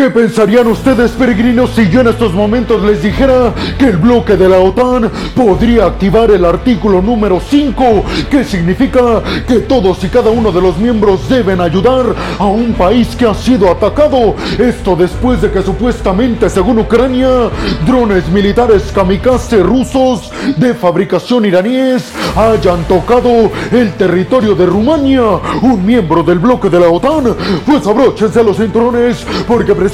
¿Qué pensarían ustedes, peregrinos, si yo en estos momentos les dijera que el bloque de la OTAN podría activar el artículo número 5, que significa que todos y cada uno de los miembros deben ayudar a un país que ha sido atacado? Esto después de que supuestamente, según Ucrania, drones militares kamikaze rusos de fabricación iraníes hayan tocado el territorio de Rumania, un miembro del bloque de la OTAN. Pues abróchense los cinturones porque precisamente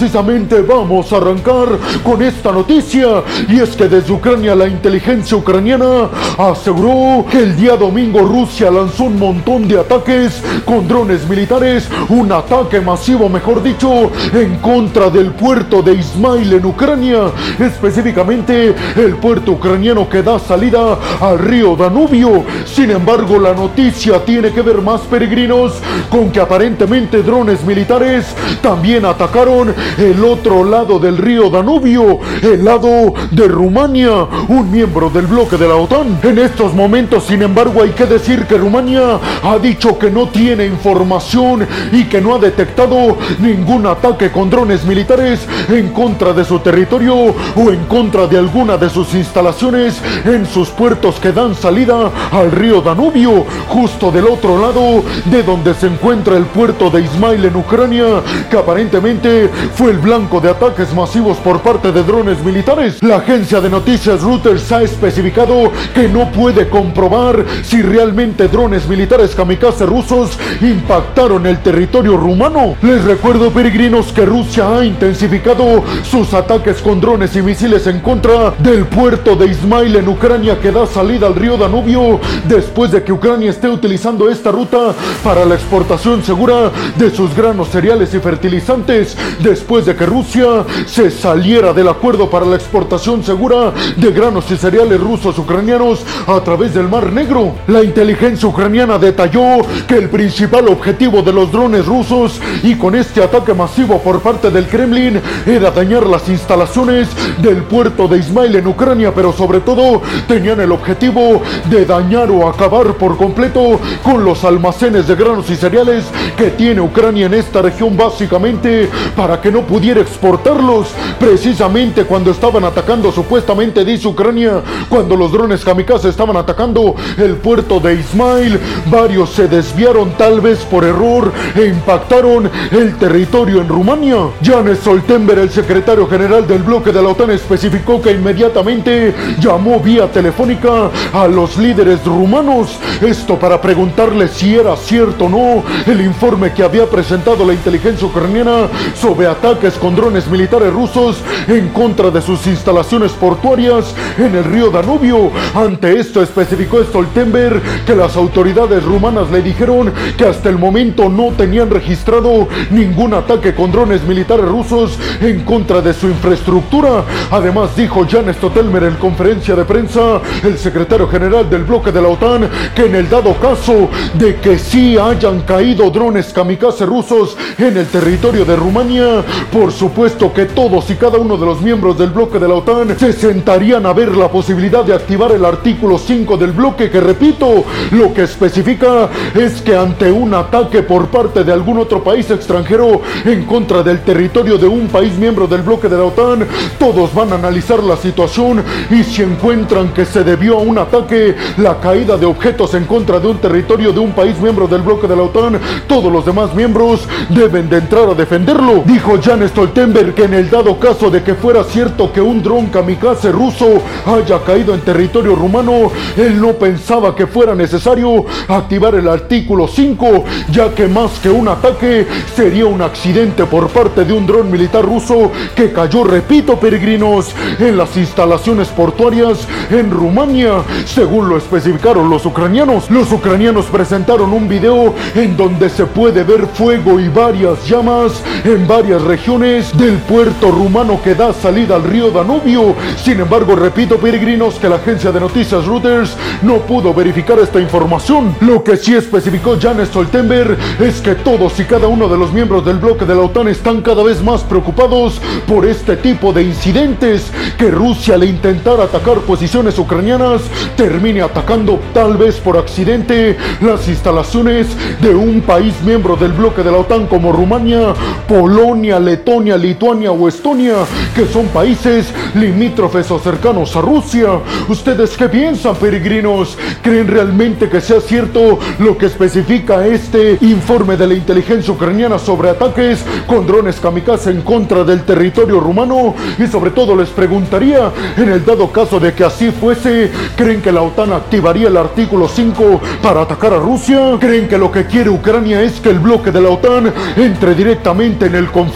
vamos a arrancar con esta noticia y es que desde Ucrania la inteligencia ucraniana aseguró que el día domingo Rusia lanzó un montón de ataques con drones militares, un ataque masivo mejor dicho, en contra del puerto de Ismail en Ucrania, específicamente el puerto ucraniano que da salida al río Danubio. Sin embargo, la noticia tiene que ver más peregrinos con que aparentemente drones militares también atacaron el otro lado del río Danubio, el lado de Rumania, un miembro del bloque de la OTAN. En estos momentos, sin embargo, hay que decir que Rumania ha dicho que no tiene información y que no ha detectado ningún ataque con drones militares en contra de su territorio o en contra de alguna de sus instalaciones en sus puertos que dan salida al río Danubio, justo del otro lado de donde se encuentra el puerto de Ismail en Ucrania, que aparentemente fue el blanco de ataques masivos por parte de drones militares. La agencia de noticias Reuters ha especificado que no puede comprobar si realmente drones militares kamikaze rusos impactaron el territorio rumano. Les recuerdo, peregrinos, que Rusia ha intensificado sus ataques con drones y misiles en contra del puerto de Ismail en Ucrania que da salida al río Danubio después de que Ucrania esté utilizando esta ruta para la exportación segura de sus granos, cereales y fertilizantes después de que Rusia se saliera del acuerdo para la exportación segura de granos y cereales rusos ucranianos a través del Mar Negro. La inteligencia ucraniana detalló que el principal objetivo de los drones rusos y con este ataque masivo por parte del Kremlin era dañar las instalaciones del puerto de Ismail en Ucrania, pero sobre todo tenían el objetivo de dañar o acabar por completo con los almacenes de granos y cereales que tiene Ucrania en esta región básicamente para que no pudiera exportarlos. Precisamente cuando estaban atacando, supuestamente dice Ucrania, cuando los drones kamikaze estaban atacando el puerto de Ismail, varios se desviaron tal vez por error e impactaron el territorio en Rumania. Janes Stoltenberg, el secretario general del bloque de la OTAN, especificó que inmediatamente llamó vía telefónica a los líderes rumanos, esto para preguntarles si era cierto o no el informe que había presentado la inteligencia ucraniana sobre ataques con drones militares rusos en contra de sus instalaciones portuarias en el río Danubio. Ante esto especificó Stoltenberg que las autoridades rumanas le dijeron que hasta el momento no tenían registrado ningún ataque con drones militares rusos en contra de su infraestructura. Además dijo Jan Stoltenberg en conferencia de prensa, el secretario general del bloque de la OTAN, que en el dado caso de que sí hayan caído drones kamikaze rusos en el territorio de Rumania, por supuesto que todos y cada uno de los miembros del bloque de la OTAN se sentarían a ver la posibilidad de activar el artículo 5 del bloque que repito, lo que especifica es que ante un ataque por parte de algún otro país extranjero en contra del territorio de un país miembro del bloque de la OTAN, todos van a analizar la situación y si encuentran que se debió a un ataque, la caída de objetos en contra de un territorio de un país miembro del bloque de la OTAN, todos los demás miembros deben de entrar a defenderlo. Dijo Jan Stoltenberg que en el dado caso de que fuera cierto que un dron kamikaze ruso haya caído en territorio rumano, él no pensaba que fuera necesario activar el artículo 5, ya que más que un ataque sería un accidente por parte de un dron militar ruso que cayó, repito, peregrinos, en las instalaciones portuarias en Rumania, según lo especificaron los ucranianos. Los ucranianos presentaron un video en donde se puede ver fuego y varias llamas en varias regiones del puerto rumano que da salida al río Danubio. Sin embargo, repito, peregrinos, que la agencia de noticias Reuters no pudo verificar esta información. Lo que sí especificó Jan Stoltenberg es que todos y cada uno de los miembros del bloque de la OTAN están cada vez más preocupados por este tipo de incidentes, que Rusia al intentar atacar posiciones ucranianas termine atacando tal vez por accidente las instalaciones de un país miembro del bloque de la OTAN como Rumania, Polonia, Letonia, Lituania o Estonia, que son países limítrofes o cercanos a Rusia. ¿Ustedes qué piensan, peregrinos? ¿Creen realmente que sea cierto lo que especifica este informe de la inteligencia ucraniana sobre ataques con drones kamikaze en contra del territorio rumano? Y sobre todo les preguntaría, en el dado caso de que así fuese, ¿creen que la OTAN activaría el artículo 5 para atacar a Rusia? ¿Creen que lo que quiere Ucrania es que el bloque de la OTAN entre directamente en el conflicto?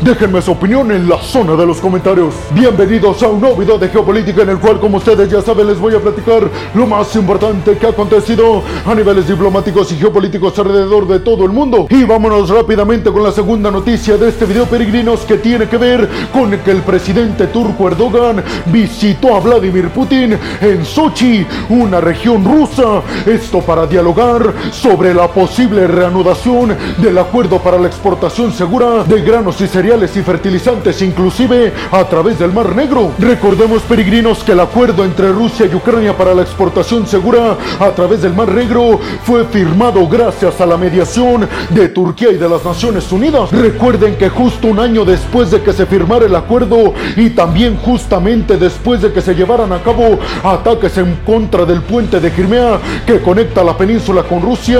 Déjenme su opinión en la zona de los comentarios. Bienvenidos a un nuevo video de geopolítica en el cual, como ustedes ya saben, les voy a platicar lo más importante que ha acontecido a niveles diplomáticos y geopolíticos alrededor de todo el mundo. Y vámonos rápidamente con la segunda noticia de este video, peregrinos, que tiene que ver con que el presidente turco Erdogan visitó a Vladimir Putin en Sochi, una región rusa. Esto para dialogar sobre la posible reanudación del acuerdo para la exportación segura de granos y cereales y fertilizantes, inclusive a través del Mar Negro. Recordemos, peregrinos, que el acuerdo entre Rusia y Ucrania para la exportación segura a través del Mar Negro fue firmado gracias a la mediación de Turquía y de las Naciones Unidas. Recuerden que justo un año después de que se firmara el acuerdo y también justamente después de que se llevaran a cabo ataques en contra del puente de Crimea que conecta la península con Rusia,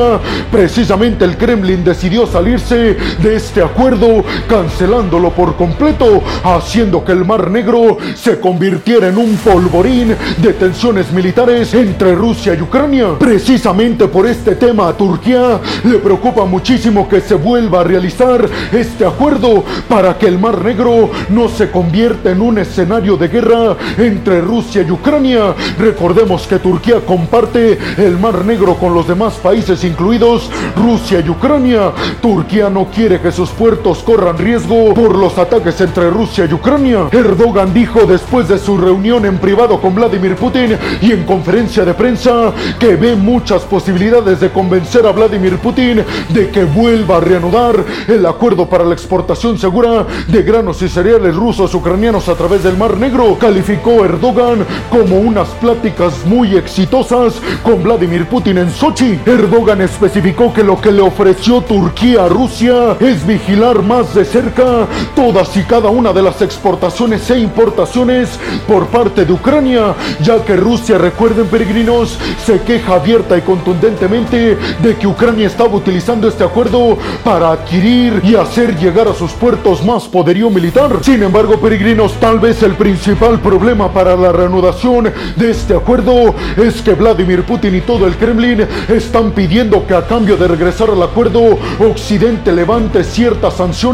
precisamente el Kremlin decidió salirse de este acuerdo, cancelándolo por completo, haciendo que el Mar Negro se convirtiera en un polvorín de tensiones militares entre Rusia y Ucrania. Precisamente por este tema a Turquía le preocupa muchísimo que se vuelva a realizar este acuerdo para que el Mar Negro no se convierta en un escenario de guerra entre Rusia y Ucrania. Recordemos que Turquía comparte el Mar Negro con los demás países, incluidos Rusia y Ucrania. Turquía no quiere que sus puertos corran riesgo por los ataques entre Rusia y Ucrania. Erdogan dijo después de su reunión en privado con Vladimir Putin y en conferencia de prensa que ve muchas posibilidades de convencer a Vladimir Putin de que vuelva a reanudar el acuerdo para la exportación segura de granos y cereales rusos ucranianos a través del Mar Negro. Calificó Erdogan como unas pláticas muy exitosas con Vladimir Putin en Sochi. Erdogan especificó que lo que le ofreció Turquía a Rusia es vigilar más de cerca todas y cada una de las exportaciones e importaciones por parte de Ucrania, ya que Rusia, recuerden peregrinos, se queja abierta y contundentemente de que Ucrania estaba utilizando este acuerdo para adquirir y hacer llegar a sus puertos más poderío militar. Sin embargo, peregrinos, tal vez el principal problema para la reanudación de este acuerdo es que Vladimir Putin y todo el Kremlin están pidiendo que a cambio de regresar al acuerdo, Occidente levante ciertas sanciones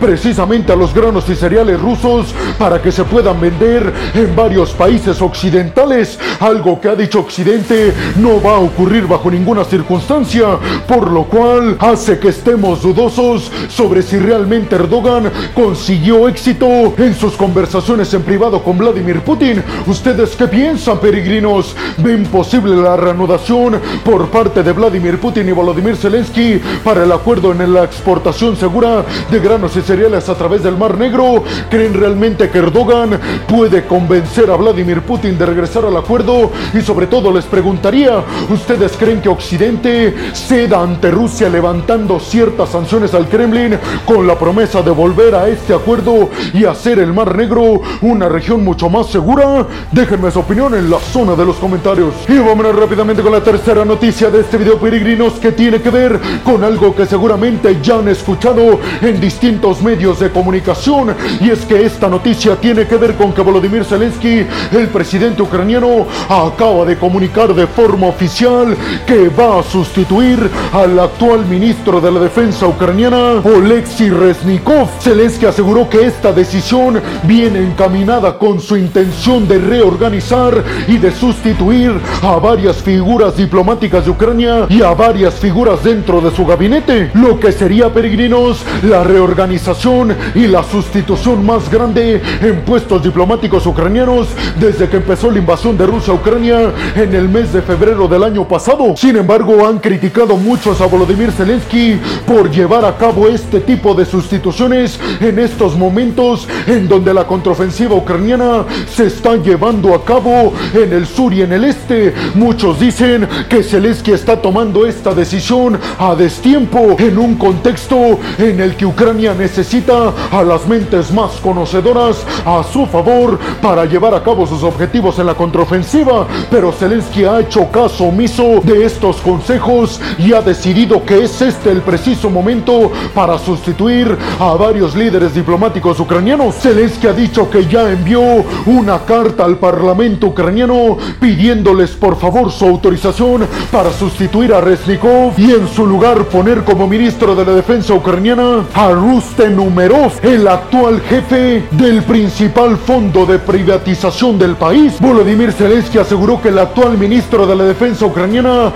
precisamente a los granos y cereales rusos para que se puedan vender en varios países occidentales, algo que ha dicho Occidente no va a ocurrir bajo ninguna circunstancia, por lo cual hace que estemos dudosos sobre si realmente Erdogan consiguió éxito en sus conversaciones en privado con Vladimir Putin. ¿Ustedes qué piensan, peregrinos? ¿Ven posible la reanudación por parte de Vladimir Putin y Volodymyr Zelensky para el acuerdo en la exportación segura granos y cereales a través del Mar Negro? ¿Creen realmente que Erdogan puede convencer a Vladimir Putin de regresar al acuerdo? Y sobre todo les preguntaría, ¿ustedes creen que Occidente ceda ante Rusia levantando ciertas sanciones al Kremlin con la promesa de volver a este acuerdo y hacer el Mar Negro una región mucho más segura? Déjenme su opinión en la zona de los comentarios. Y vámonos rápidamente con la tercera noticia de este video, peregrinos, que tiene que ver con algo que seguramente ya han escuchado en distintos medios de comunicación. Y es que esta noticia tiene que ver con que Volodymyr Zelensky, el presidente ucraniano, acaba de comunicar de forma oficial que va a sustituir al actual ministro de la defensa ucraniana, Oleksiy Reznikov. Zelensky aseguró que esta decisión viene encaminada con su intención de reorganizar y de sustituir a varias figuras diplomáticas de Ucrania y a varias figuras dentro de su gabinete, lo que sería, peregrinos, la reorganización y la sustitución más grande en puestos diplomáticos ucranianos desde que empezó la invasión de Rusia a Ucrania en el mes de febrero del año pasado. Sin embargo, han criticado muchos a Volodymyr Zelensky por llevar a cabo este tipo de sustituciones en estos momentos en donde la contraofensiva ucraniana se está llevando a cabo en el sur y en el este. Muchos dicen que Zelensky está tomando esta decisión a destiempo en un contexto en el que Ucrania necesita a las mentes más conocedoras a su favor para llevar a cabo sus objetivos en la contraofensiva, pero Zelensky ha hecho caso omiso de estos consejos y ha decidido que es este el preciso momento para sustituir a varios líderes diplomáticos ucranianos. Zelensky ha dicho que ya envió una carta al Parlamento ucraniano pidiéndoles por favor su autorización para sustituir a Resnikov y en su lugar poner como ministro de la defensa ucraniana a Rusten Umerov, el actual jefe del principal fondo de privatización del país. Volodymyr Zelensky aseguró que el actual ministro de la defensa ucraniana,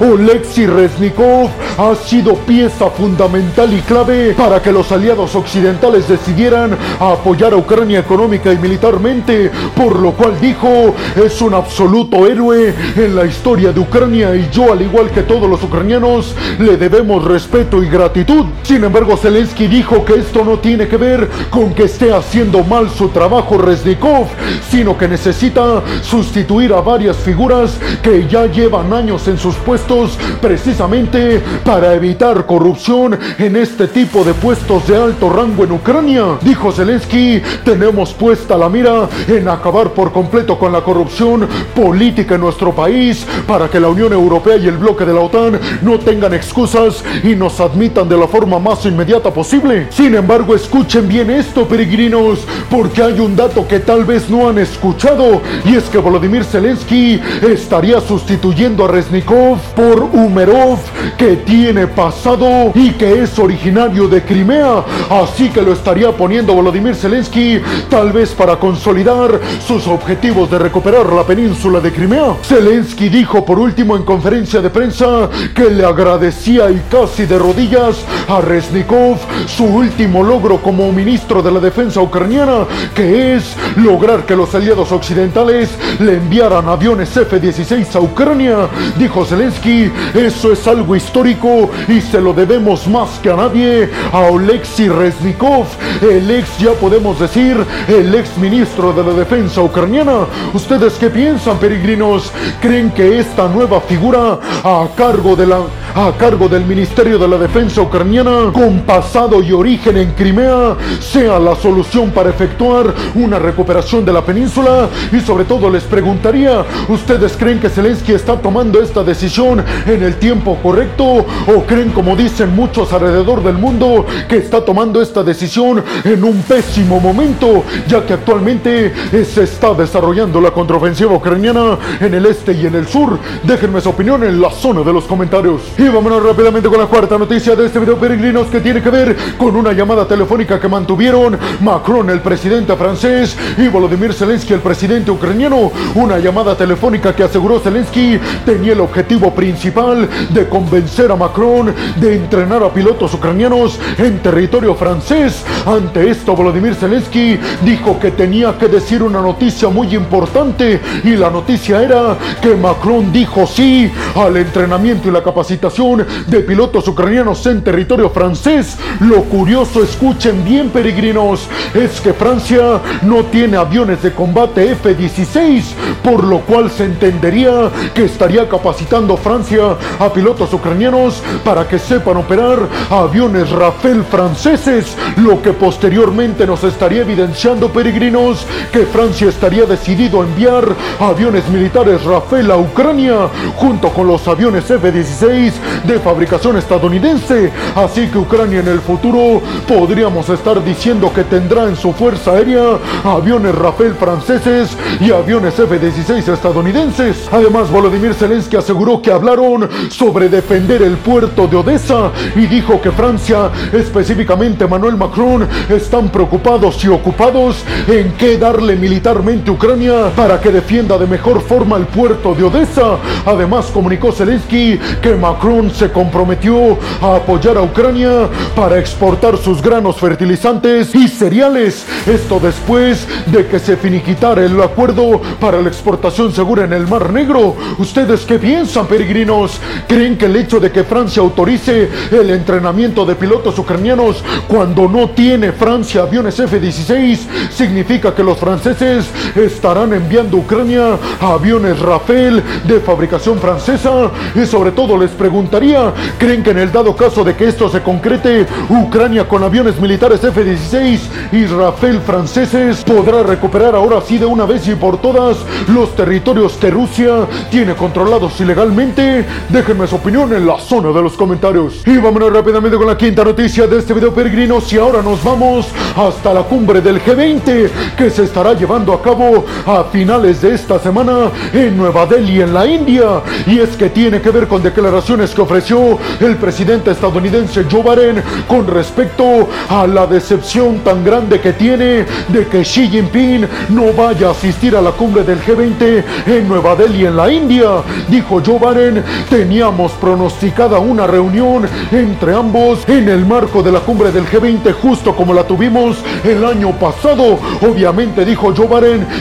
Oleksiy Resnikov, ha sido pieza fundamental y clave para que los aliados occidentales decidieran apoyar a Ucrania económica y militarmente, por lo cual dijo, es un absoluto héroe en la historia de Ucrania y yo, al igual que todos los ucranianos, le debemos respeto y gratitud. Sin embargo, Zelensky dijo que esto no tiene que ver con que esté haciendo mal su trabajo Resnikov, sino que necesita sustituir a varias figuras que ya llevan años en sus puestos precisamente para evitar corrupción en este tipo de puestos de alto rango en Ucrania. Dijo Zelensky, tenemos puesta la mira en acabar por completo con la corrupción política en nuestro país para que la Unión Europea y el bloque de la OTAN no tengan excusas y nos admitan de la forma más inmediata posible. Sin embargo, escuchen bien esto, peregrinos, porque hay un dato que tal vez no han escuchado y es que Volodymyr Zelensky estaría sustituyendo a Resnikov por Umerov, que tiene pasado y que es originario de Crimea, así que lo estaría poniendo Volodymyr Zelensky tal vez para consolidar sus objetivos de recuperar la península de Crimea. Zelensky dijo por último en conferencia de prensa que le agradecía y casi de rodillas a Resnikov su último logro como ministro de la defensa ucraniana, que es lograr que los aliados occidentales le enviaran aviones F-16 a Ucrania. Dijo Zelensky, eso es algo histórico y se lo debemos más que a nadie a Oleksiy Resnikov, el ex, ya podemos decir, el ex ministro de la defensa ucraniana. ¿Ustedes qué piensan, peregrinos? ¿Creen que esta nueva figura a cargo de la a cargo del Ministerio de la Defensa ucraniana con y origen en Crimea sea la solución para efectuar una recuperación de la península y sobre todo les preguntaría, ¿ustedes creen que Zelensky está tomando esta decisión en el tiempo correcto o creen como dicen muchos alrededor del mundo que está tomando esta decisión en un pésimo momento ya que actualmente se está desarrollando la contraofensiva ucraniana en el este y en el sur? Déjenme su opinión en la zona de los comentarios. Y vámonos rápidamente con la cuarta noticia de este video, peregrinos, que tiene que ver con una llamada telefónica que mantuvieron Macron, el presidente francés, y Volodymyr Zelensky, el presidente ucraniano. Una llamada telefónica que aseguró Zelensky tenía el objetivo principal de convencer a Macron de entrenar a pilotos ucranianos en territorio francés. Ante esto, Volodymyr Zelensky dijo que tenía que decir una noticia muy importante y la noticia era que Macron dijo sí al entrenamiento y la capacitación de pilotos ucranianos en territorio francés. Lo curioso, escuchen bien peregrinos, es que Francia no tiene aviones de combate F-16, por lo cual se entendería que estaría capacitando Francia a pilotos ucranianos para que sepan operar aviones Rafale franceses, lo que posteriormente nos estaría evidenciando peregrinos que Francia estaría decidido a enviar aviones militares Rafale a Ucrania junto con los aviones F-16 de fabricación estadounidense. Así que Ucrania en el futuro podríamos estar diciendo que tendrá en su fuerza aérea aviones Rafale franceses y aviones F-16 estadounidenses. Además, Volodymyr Zelensky aseguró que hablaron sobre defender el puerto de Odessa y dijo que Francia, específicamente Manuel Macron, están preocupados y ocupados en qué darle militarmente a Ucrania para que defienda de mejor forma el puerto de Odessa. Además, comunicó Zelensky que Macron se comprometió a apoyar a Ucrania para exportar sus granos fertilizantes y cereales. Esto después de que se finiquitara el acuerdo para la exportación segura en el Mar Negro. ¿Ustedes qué piensan, peregrinos? ¿Creen que el hecho de que Francia autorice el entrenamiento de pilotos ucranianos cuando no tiene Francia aviones F-16 significa que los franceses estarán enviando a Ucrania aviones Rafale de fabricación francesa? Y sobre todo les preguntaría, ¿creen que en el dado caso de que esto se concrete, Ucrania con aviones militares F-16 y Rafale franceses podrá recuperar ahora sí de una vez y por todas los territorios que Rusia tiene controlados ilegalmente? Déjenme su opinión en la zona de los comentarios. Y vámonos rápidamente con la quinta noticia de este video peregrinos y ahora nos vamos hasta la cumbre del G20 que se estará llevando a cabo a finales de esta semana en Nueva Delhi en la India y es que tiene que ver con declaraciones que ofreció el presidente estadounidense Joe Biden con respecto a la decepción tan grande que tiene de que Xi Jinping no vaya a asistir a la cumbre del G20 en Nueva Delhi en la India. Dijo Joe teníamos pronosticada una reunión entre ambos en el marco de la cumbre del G20 justo como la tuvimos el año pasado. Obviamente dijo Joe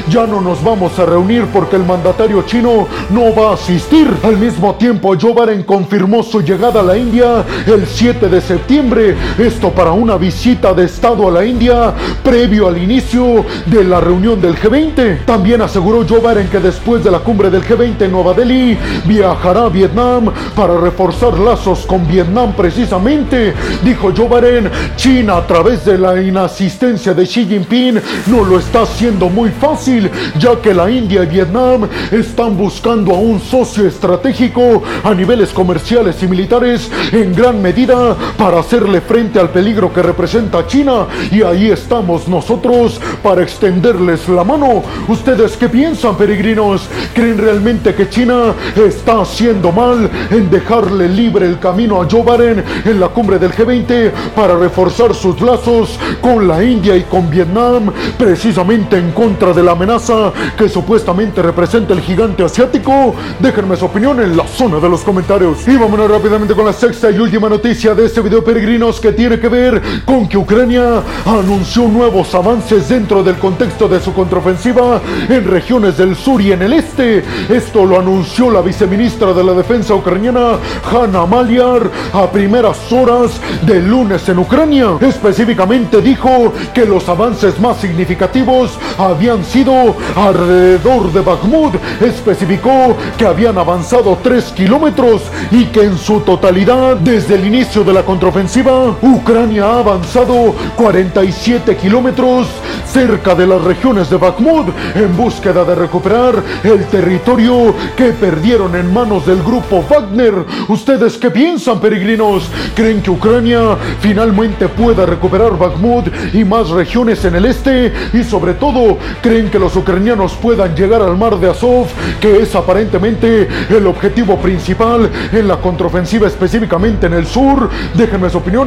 ya no nos vamos a reunir porque el mandatario chino no va a asistir. Al mismo tiempo Joe confirmó su llegada a la India el 7 de septiembre. Esto para una visita de Estado a la India previo al inicio de la reunión del G20. También aseguró Joe Biden que después de la cumbre del G20 en Nueva Delhi viajará a Vietnam para reforzar lazos con Vietnam precisamente. Dijo Joe Biden, China a través de la inasistencia de Xi Jinping no lo está haciendo muy fácil, ya que la India y Vietnam están buscando a un socio estratégico a niveles comerciales y militares en gran medida para hacerle frente al peligro que representa China y ahí estamos nosotros para extenderles la mano. ¿Ustedes qué piensan, peregrinos? ¿Creen realmente que China está haciendo mal en dejarle libre el camino a Joe Biden en la cumbre del G20 para reforzar sus lazos con la India y con Vietnam, precisamente en contra de la amenaza que supuestamente representa el gigante asiático? Déjenme su opinión en la zona de los comentarios. Y vámonos rápidamente con la sexta y última noticia de este video, peregrinos, que tiene que ver con que Ucrania anunció nuevos avances dentro del contexto de su contraofensiva en regiones del sur y en el este. Esto lo anunció la viceministra de la Defensa ucraniana, Hanna Maliar, a primeras horas del lunes en Ucrania. Específicamente dijo que los avances más significativos habían sido alrededor de Bakhmut. Especificó que habían avanzado 3 kilómetros y que en su totalidad, desde el inicio de la contraofensiva, Ucrania ha avanzado 47 kilómetros cerca de las regiones de Bakhmut en búsqueda de recuperar el territorio que perdieron en manos del grupo Wagner. ¿Ustedes qué piensan, peregrinos? ¿Creen que Ucrania finalmente pueda recuperar Bakhmut y más regiones en el este? Y sobre todo, ¿creen que los ucranianos puedan llegar al mar de Azov, que es aparentemente el objetivo principal en la contraofensiva específicamente en el sur? Déjenme su opinión